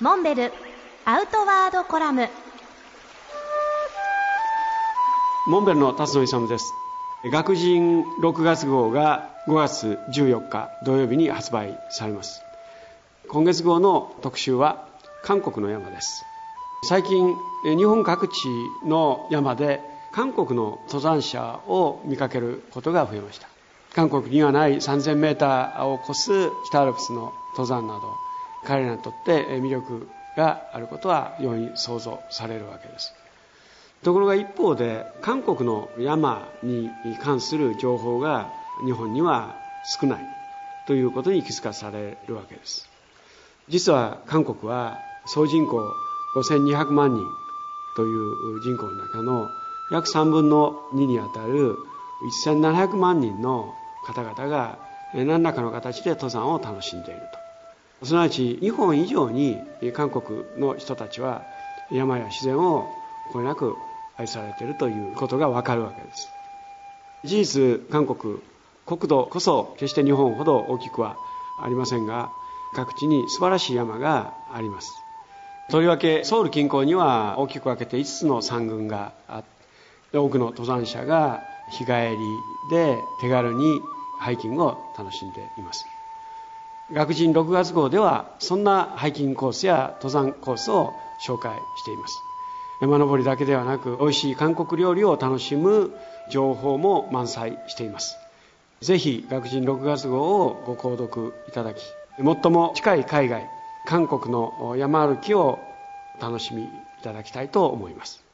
モンベルアウトワードコラム。モンベルの辰野勇です。学人6月号が5月14日土曜日に発売されます。今月号の特集は韓国の山です。最近日本各地の山で韓国の登山者を見かけることが増えました。韓国にはない3000メーターを超す北アルプスの登山など彼らにとって魅力があることは容易に想像されるわけです。ところが一方で韓国の山に関する情報が日本には少ないということに気づかされるわけです。実は韓国は総人口5200万人という人口の中の約3分の2にあたる1700万人の方々が何らかの形で登山を楽しんでいると。すなわち日本以上に韓国の人たちは山や自然をこれなく愛されているということがわかるわけです。事実韓国国土こそ決して日本ほど大きくはありませんが各地に素晴らしい山があります。とりわけソウル近郊には大きく分けて5つの山群があって多くの登山者が日帰りで手軽にハイキングを楽しんでいます。学人6月号ではそんなハイキングコースや登山コースを紹介しています。山登りだけではなく美味しい韓国料理を楽しむ情報も満載しています。ぜひ学人6月号をご購読いただき最も近い海外韓国の山歩きを楽しみいただきたいと思います。